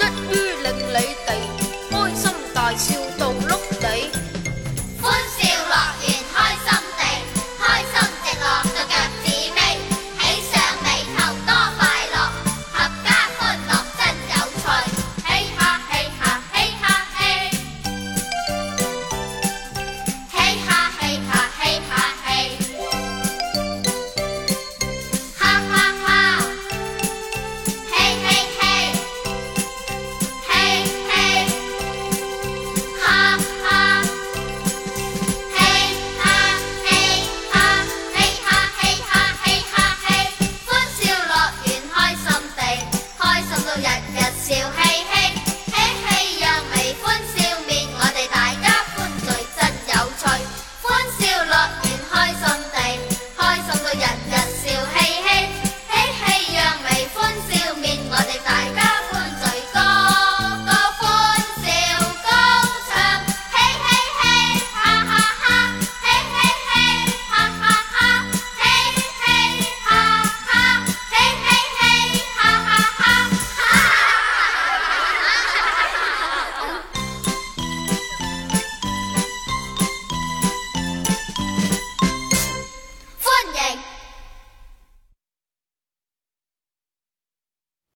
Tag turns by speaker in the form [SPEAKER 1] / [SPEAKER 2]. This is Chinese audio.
[SPEAKER 1] 一於令你哋開心大笑到碌。日日笑。